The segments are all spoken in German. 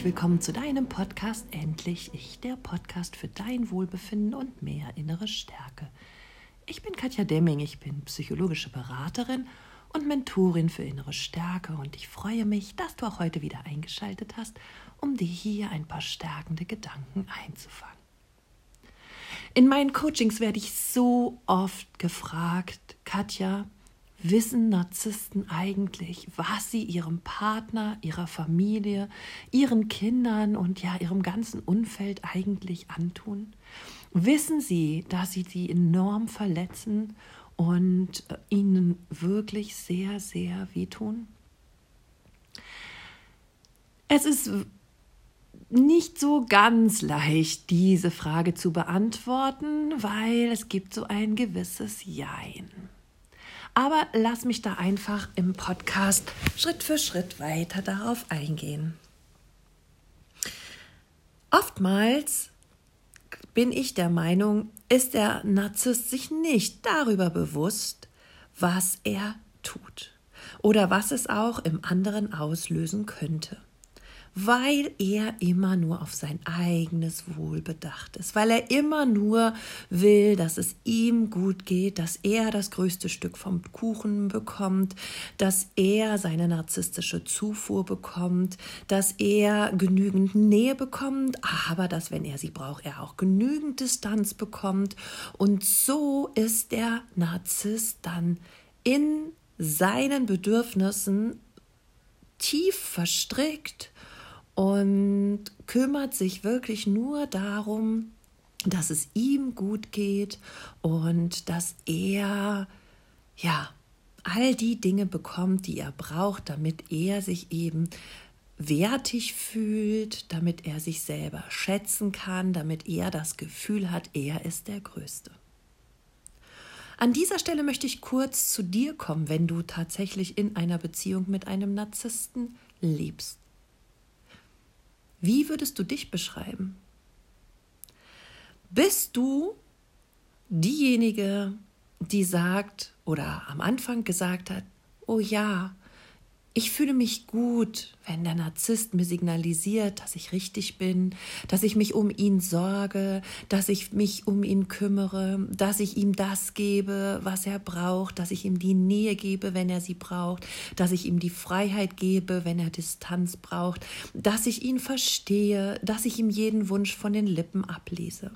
herzlich willkommen zu deinem Podcast Endlich Ich, der Podcast für dein Wohlbefinden und mehr innere Stärke. Ich bin Katja Demming, ich bin psychologische Beraterin und Mentorin für innere Stärke und ich freue mich, dass du auch heute wieder eingeschaltet hast, um dir hier ein paar stärkende Gedanken einzufangen. In meinen Coachings werde ich so oft gefragt, Katja, wissen Narzissten eigentlich, was sie ihrem Partner, ihrer Familie, ihren Kindern und ja ihrem ganzen Umfeld eigentlich antun? Wissen sie, dass sie sie enorm verletzen und äh, ihnen wirklich sehr, sehr wehtun? Es ist nicht so ganz leicht, diese Frage zu beantworten, weil es gibt so ein gewisses Jein. Aber lass mich da einfach im Podcast Schritt für Schritt weiter darauf eingehen. Oftmals bin ich der Meinung, ist der Narzisst sich nicht darüber bewusst, was er tut oder was es auch im anderen auslösen könnte weil er immer nur auf sein eigenes Wohl bedacht ist, weil er immer nur will, dass es ihm gut geht, dass er das größte Stück vom Kuchen bekommt, dass er seine narzisstische Zufuhr bekommt, dass er genügend Nähe bekommt, aber dass, wenn er sie braucht, er auch genügend Distanz bekommt. Und so ist der Narzisst dann in seinen Bedürfnissen tief verstrickt und kümmert sich wirklich nur darum, dass es ihm gut geht und dass er ja all die Dinge bekommt, die er braucht, damit er sich eben wertig fühlt, damit er sich selber schätzen kann, damit er das Gefühl hat, er ist der Größte. An dieser Stelle möchte ich kurz zu dir kommen, wenn du tatsächlich in einer Beziehung mit einem Narzissten lebst. Wie würdest du dich beschreiben? Bist du diejenige, die sagt oder am Anfang gesagt hat, oh ja, ich fühle mich gut, wenn der Narzisst mir signalisiert, dass ich richtig bin, dass ich mich um ihn sorge, dass ich mich um ihn kümmere, dass ich ihm das gebe, was er braucht, dass ich ihm die Nähe gebe, wenn er sie braucht, dass ich ihm die Freiheit gebe, wenn er Distanz braucht, dass ich ihn verstehe, dass ich ihm jeden Wunsch von den Lippen ablese.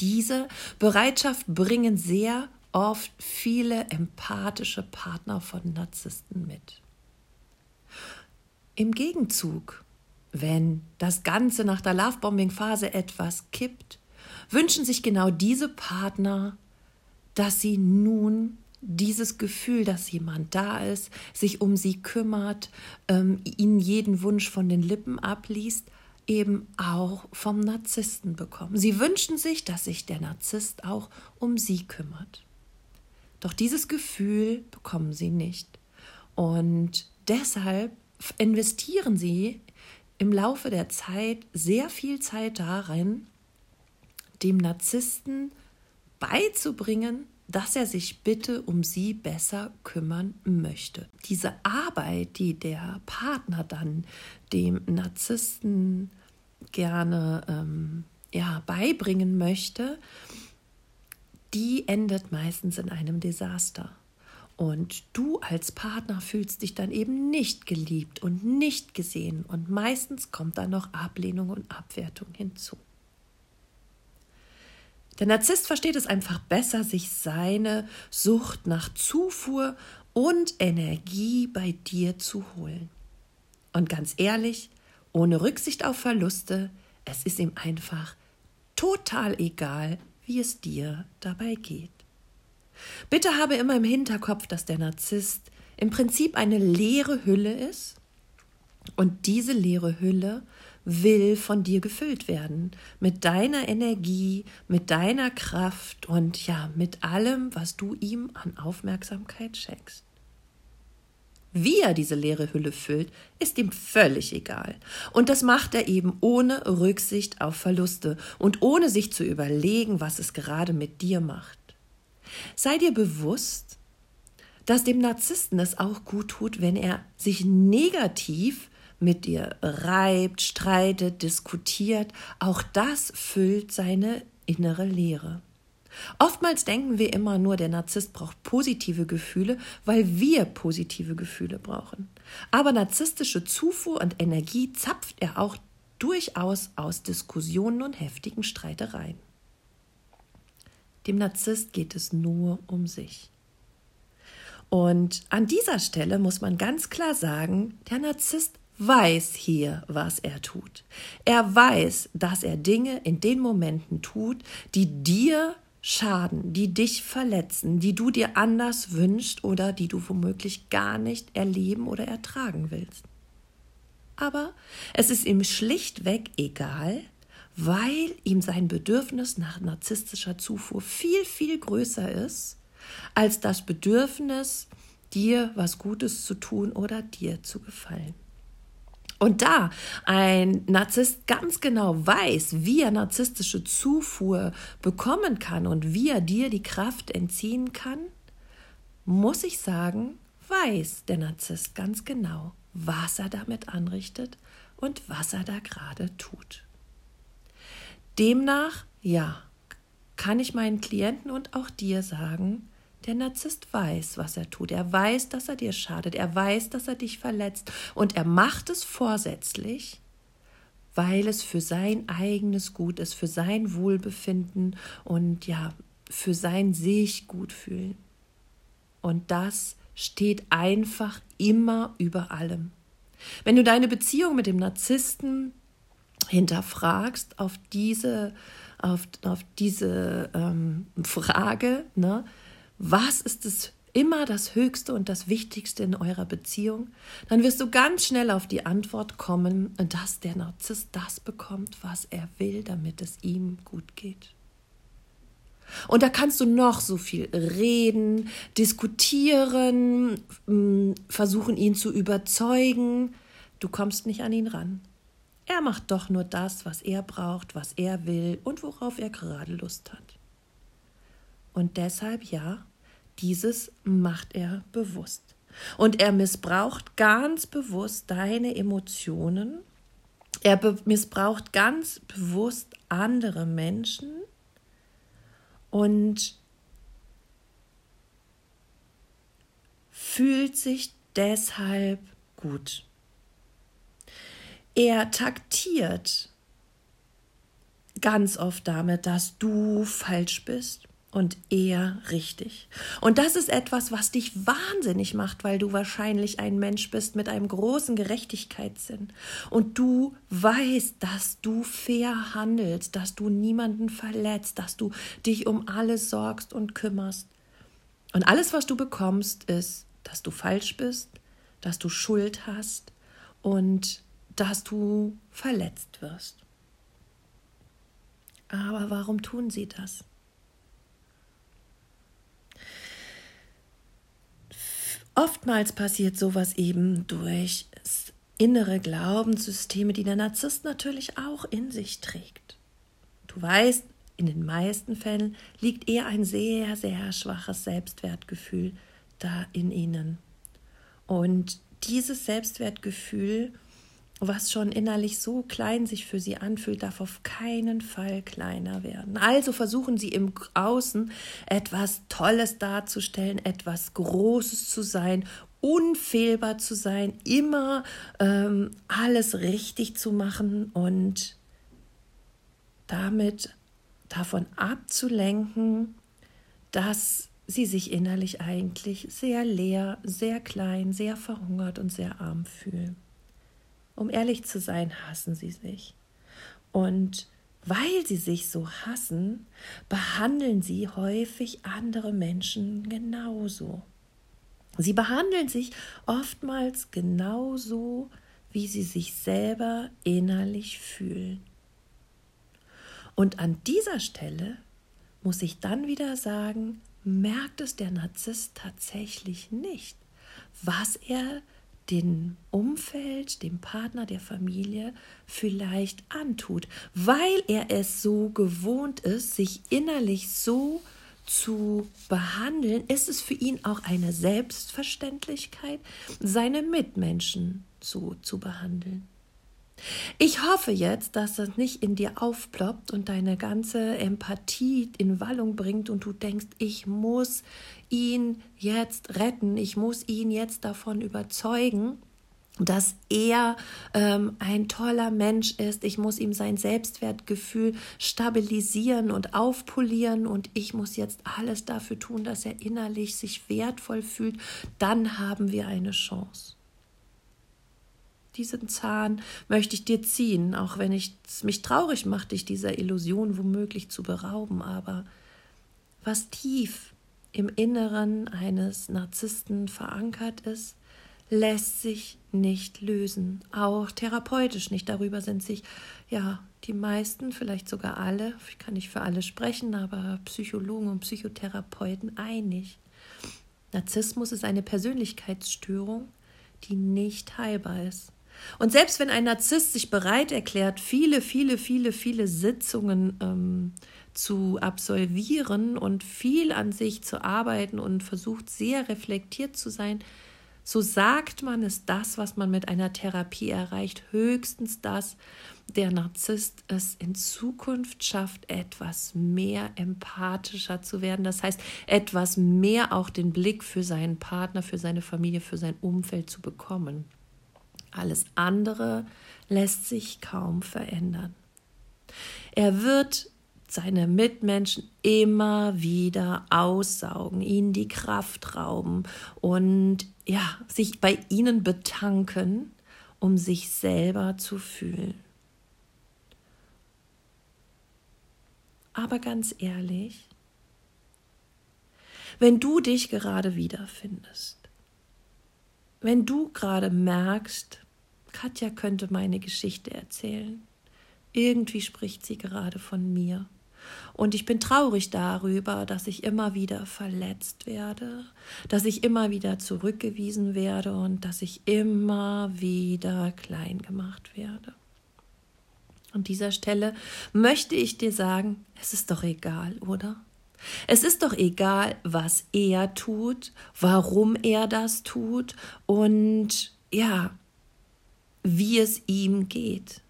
Diese Bereitschaft bringen sehr oft viele empathische Partner von Narzissten mit. Im Gegenzug, wenn das Ganze nach der Lovebombing-Phase etwas kippt, wünschen sich genau diese Partner, dass sie nun dieses Gefühl, dass jemand da ist, sich um sie kümmert, ähm, ihnen jeden Wunsch von den Lippen abliest, eben auch vom Narzissten bekommen. Sie wünschen sich, dass sich der Narzisst auch um sie kümmert. Doch dieses Gefühl bekommen sie nicht. Und deshalb investieren sie im Laufe der Zeit sehr viel Zeit darin, dem Narzissten beizubringen, dass er sich bitte um sie besser kümmern möchte. Diese Arbeit, die der Partner dann dem Narzissten gerne ähm, ja, beibringen möchte, die endet meistens in einem Desaster. Und du als Partner fühlst dich dann eben nicht geliebt und nicht gesehen und meistens kommt dann noch Ablehnung und Abwertung hinzu. Der Narzisst versteht es einfach besser, sich seine Sucht nach Zufuhr und Energie bei dir zu holen. Und ganz ehrlich, ohne Rücksicht auf Verluste, es ist ihm einfach total egal, wie es dir dabei geht. Bitte habe immer im Hinterkopf, dass der Narzisst im Prinzip eine leere Hülle ist und diese leere Hülle will von dir gefüllt werden mit deiner Energie, mit deiner Kraft und ja, mit allem, was du ihm an Aufmerksamkeit schenkst. Wie er diese leere Hülle füllt, ist ihm völlig egal. Und das macht er eben ohne Rücksicht auf Verluste und ohne sich zu überlegen, was es gerade mit dir macht. Sei dir bewusst, dass dem Narzissten es auch gut tut, wenn er sich negativ mit dir reibt, streitet, diskutiert, auch das füllt seine innere Leere. Oftmals denken wir immer nur, der Narzisst braucht positive Gefühle, weil wir positive Gefühle brauchen. Aber narzisstische Zufuhr und Energie zapft er auch durchaus aus Diskussionen und heftigen Streitereien. Dem Narzisst geht es nur um sich. Und an dieser Stelle muss man ganz klar sagen, der Narzisst weiß hier, was er tut. Er weiß, dass er Dinge in den Momenten tut, die dir schaden, die dich verletzen, die du dir anders wünschst oder die du womöglich gar nicht erleben oder ertragen willst. Aber es ist ihm schlichtweg egal, weil ihm sein Bedürfnis nach narzisstischer Zufuhr viel, viel größer ist als das Bedürfnis, dir was Gutes zu tun oder dir zu gefallen. Und da ein Narzisst ganz genau weiß, wie er narzisstische Zufuhr bekommen kann und wie er dir die Kraft entziehen kann, muss ich sagen, weiß der Narzisst ganz genau, was er damit anrichtet und was er da gerade tut. Demnach, ja, kann ich meinen Klienten und auch dir sagen, der Narzisst weiß, was er tut. Er weiß, dass er dir schadet. Er weiß, dass er dich verletzt. Und er macht es vorsätzlich, weil es für sein eigenes Gut ist, für sein Wohlbefinden und ja, für sein sich gut fühlen. Und das steht einfach immer über allem. Wenn du deine Beziehung mit dem Narzissten hinterfragst auf diese, auf, auf diese ähm, Frage, ne, was ist es immer das Höchste und das Wichtigste in eurer Beziehung, dann wirst du ganz schnell auf die Antwort kommen, dass der Narzisst das bekommt, was er will, damit es ihm gut geht. Und da kannst du noch so viel reden, diskutieren, versuchen ihn zu überzeugen. Du kommst nicht an ihn ran. Er macht doch nur das, was er braucht, was er will und worauf er gerade Lust hat. Und deshalb ja, dieses macht er bewusst. Und er missbraucht ganz bewusst deine Emotionen. Er missbraucht ganz bewusst andere Menschen und fühlt sich deshalb gut. Er taktiert ganz oft damit, dass du falsch bist und er richtig. Und das ist etwas, was dich wahnsinnig macht, weil du wahrscheinlich ein Mensch bist mit einem großen Gerechtigkeitssinn. Und du weißt, dass du fair handelst, dass du niemanden verletzt, dass du dich um alles sorgst und kümmerst. Und alles, was du bekommst, ist, dass du falsch bist, dass du Schuld hast und dass du verletzt wirst. Aber warum tun sie das? Oftmals passiert sowas eben durch innere Glaubenssysteme, die der Narzisst natürlich auch in sich trägt. Du weißt, in den meisten Fällen liegt eher ein sehr, sehr schwaches Selbstwertgefühl da in ihnen. Und dieses Selbstwertgefühl was schon innerlich so klein sich für sie anfühlt, darf auf keinen Fall kleiner werden. Also versuchen sie im Außen etwas Tolles darzustellen, etwas Großes zu sein, unfehlbar zu sein, immer ähm, alles richtig zu machen und damit davon abzulenken, dass sie sich innerlich eigentlich sehr leer, sehr klein, sehr verhungert und sehr arm fühlen. Um ehrlich zu sein, hassen sie sich. Und weil sie sich so hassen, behandeln sie häufig andere Menschen genauso. Sie behandeln sich oftmals genauso, wie sie sich selber innerlich fühlen. Und an dieser Stelle muss ich dann wieder sagen, merkt es der Narzisst tatsächlich nicht, was er dem Umfeld, dem Partner, der Familie vielleicht antut, weil er es so gewohnt ist, sich innerlich so zu behandeln, ist es für ihn auch eine Selbstverständlichkeit, seine Mitmenschen so zu behandeln. Ich hoffe jetzt, dass das nicht in dir aufploppt und deine ganze Empathie in Wallung bringt und du denkst, ich muss ihn jetzt retten, ich muss ihn jetzt davon überzeugen, dass er ähm, ein toller Mensch ist. Ich muss ihm sein Selbstwertgefühl stabilisieren und aufpolieren und ich muss jetzt alles dafür tun, dass er innerlich sich wertvoll fühlt. Dann haben wir eine Chance diesen Zahn möchte ich dir ziehen, auch wenn ich es mich traurig macht, dich dieser Illusion womöglich zu berauben. Aber was tief im Inneren eines Narzissten verankert ist, lässt sich nicht lösen, auch therapeutisch nicht. Darüber sind sich ja die meisten, vielleicht sogar alle, ich kann nicht für alle sprechen, aber Psychologen und Psychotherapeuten einig. Narzissmus ist eine Persönlichkeitsstörung, die nicht heilbar ist. Und selbst wenn ein Narzisst sich bereit erklärt, viele, viele, viele, viele Sitzungen ähm, zu absolvieren und viel an sich zu arbeiten und versucht sehr reflektiert zu sein, so sagt man, ist das, was man mit einer Therapie erreicht, höchstens das, der Narzisst es in Zukunft schafft, etwas mehr empathischer zu werden. Das heißt, etwas mehr auch den Blick für seinen Partner, für seine Familie, für sein Umfeld zu bekommen. Alles andere lässt sich kaum verändern. Er wird seine Mitmenschen immer wieder aussaugen, ihnen die Kraft rauben und ja, sich bei ihnen betanken, um sich selber zu fühlen. Aber ganz ehrlich, wenn du dich gerade wiederfindest, wenn du gerade merkst, Katja könnte meine Geschichte erzählen. Irgendwie spricht sie gerade von mir. Und ich bin traurig darüber, dass ich immer wieder verletzt werde, dass ich immer wieder zurückgewiesen werde und dass ich immer wieder klein gemacht werde. An dieser Stelle möchte ich dir sagen, es ist doch egal, oder? Es ist doch egal, was er tut, warum er das tut und ja, wie es ihm geht.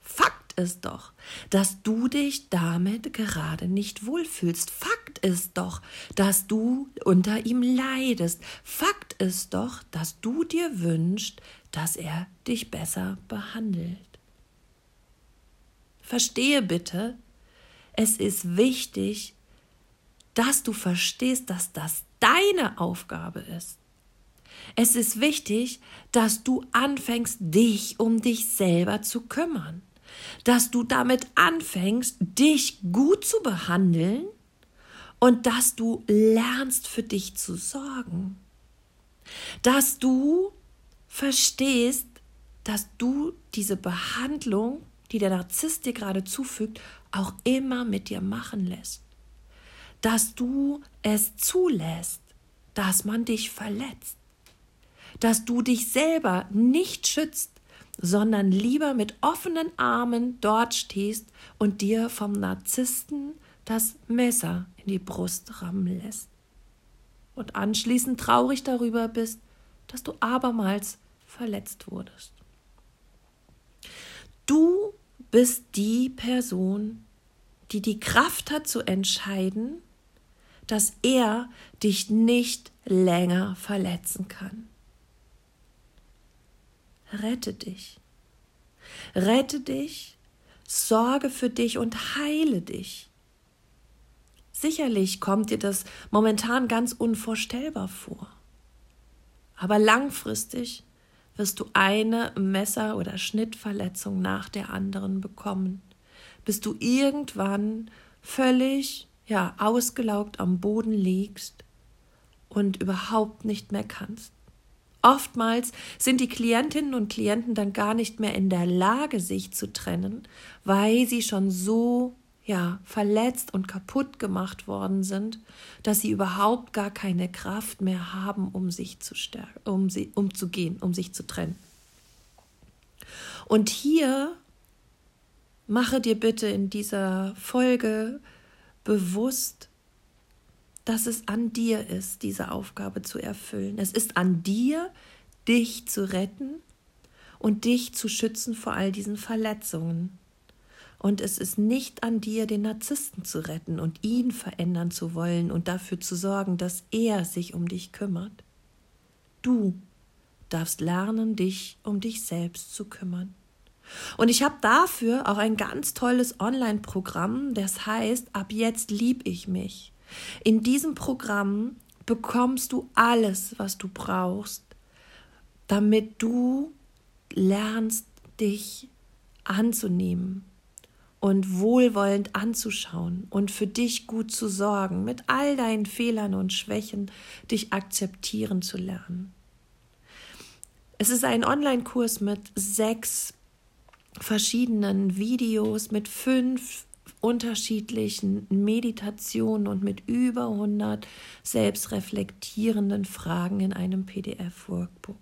Fakt ist doch, dass du dich damit gerade nicht wohlfühlst. Fakt ist doch, dass du unter ihm leidest. Fakt ist doch, dass du dir wünschst, dass er dich besser behandelt. Verstehe bitte, es ist wichtig, dass du verstehst, dass das deine Aufgabe ist. Es ist wichtig, dass du anfängst, dich um dich selber zu kümmern, dass du damit anfängst, dich gut zu behandeln und dass du lernst, für dich zu sorgen, dass du verstehst, dass du diese Behandlung, die der Narzisst dir gerade zufügt, auch immer mit dir machen lässt dass du es zulässt, dass man dich verletzt, dass du dich selber nicht schützt, sondern lieber mit offenen Armen dort stehst und dir vom Narzissten das Messer in die Brust rammen lässt. Und anschließend traurig darüber bist, dass du abermals verletzt wurdest. Du bist die Person, die die Kraft hat zu entscheiden, dass er dich nicht länger verletzen kann. Rette dich. Rette dich, sorge für dich und heile dich. Sicherlich kommt dir das momentan ganz unvorstellbar vor. Aber langfristig wirst du eine Messer- oder Schnittverletzung nach der anderen bekommen, bis du irgendwann völlig ja, ausgelaugt am Boden liegst und überhaupt nicht mehr kannst. Oftmals sind die Klientinnen und Klienten dann gar nicht mehr in der Lage, sich zu trennen, weil sie schon so ja, verletzt und kaputt gemacht worden sind, dass sie überhaupt gar keine Kraft mehr haben, um sich zu stärken, um sie umzugehen, um sich zu trennen. Und hier mache dir bitte in dieser Folge bewusst, dass es an dir ist, diese Aufgabe zu erfüllen. Es ist an dir, dich zu retten und dich zu schützen vor all diesen Verletzungen. Und es ist nicht an dir, den Narzissten zu retten und ihn verändern zu wollen und dafür zu sorgen, dass er sich um dich kümmert. Du darfst lernen, dich um dich selbst zu kümmern. Und ich habe dafür auch ein ganz tolles Online-Programm, das heißt, ab jetzt lieb ich mich. In diesem Programm bekommst du alles, was du brauchst, damit du lernst, dich anzunehmen und wohlwollend anzuschauen und für dich gut zu sorgen, mit all deinen Fehlern und Schwächen dich akzeptieren zu lernen. Es ist ein Online-Kurs mit sechs verschiedenen Videos, mit fünf unterschiedlichen Meditationen und mit über 100 selbstreflektierenden Fragen in einem PDF-Workbook.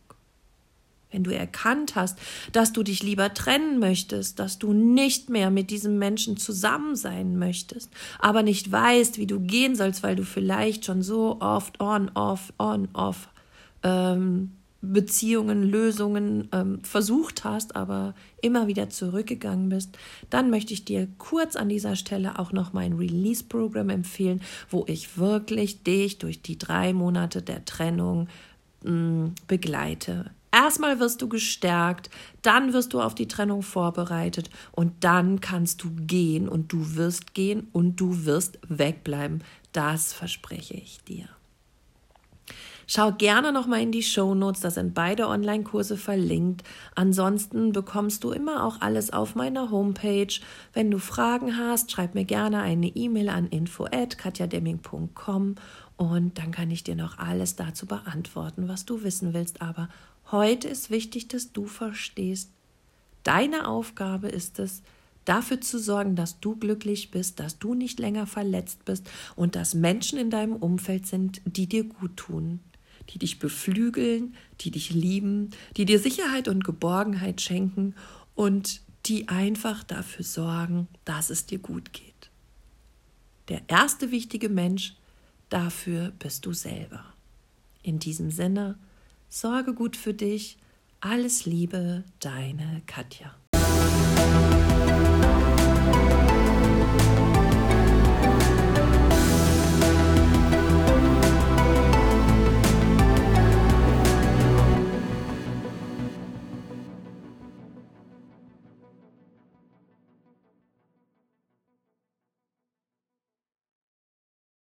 Wenn du erkannt hast, dass du dich lieber trennen möchtest, dass du nicht mehr mit diesem Menschen zusammen sein möchtest, aber nicht weißt, wie du gehen sollst, weil du vielleicht schon so oft on, off, on, off ähm, Beziehungen, Lösungen ähm, versucht hast, aber immer wieder zurückgegangen bist, dann möchte ich dir kurz an dieser Stelle auch noch mein Release-Programm empfehlen, wo ich wirklich dich durch die drei Monate der Trennung mh, mm, begleite. Erstmal wirst du gestärkt, dann wirst du auf die Trennung vorbereitet und dann kannst du gehen und du wirst gehen und du wirst wegbleiben. Das verspreche ich dir. Schau gerne nochmal in die Show Notes, da sind beide Online-Kurse verlinkt. Ansonsten bekommst du immer auch alles auf meiner Homepage. Wenn du Fragen hast, schreib mir gerne eine E-Mail an info@katjademming.com und dann kann ich dir noch alles dazu beantworten, was du wissen willst. Aber heute ist wichtig, dass du verstehst, deine Aufgabe ist es, dafür zu sorgen, dass du glücklich bist, dass du nicht länger verletzt bist und dass Menschen in deinem Umfeld sind, die dir gut tun die dich beflügeln, die dich lieben, die dir Sicherheit und Geborgenheit schenken und die einfach dafür sorgen, dass es dir gut geht. Der erste wichtige Mensch dafür bist du selber. In diesem Sinne, sorge gut für dich. Alles Liebe, deine Katja.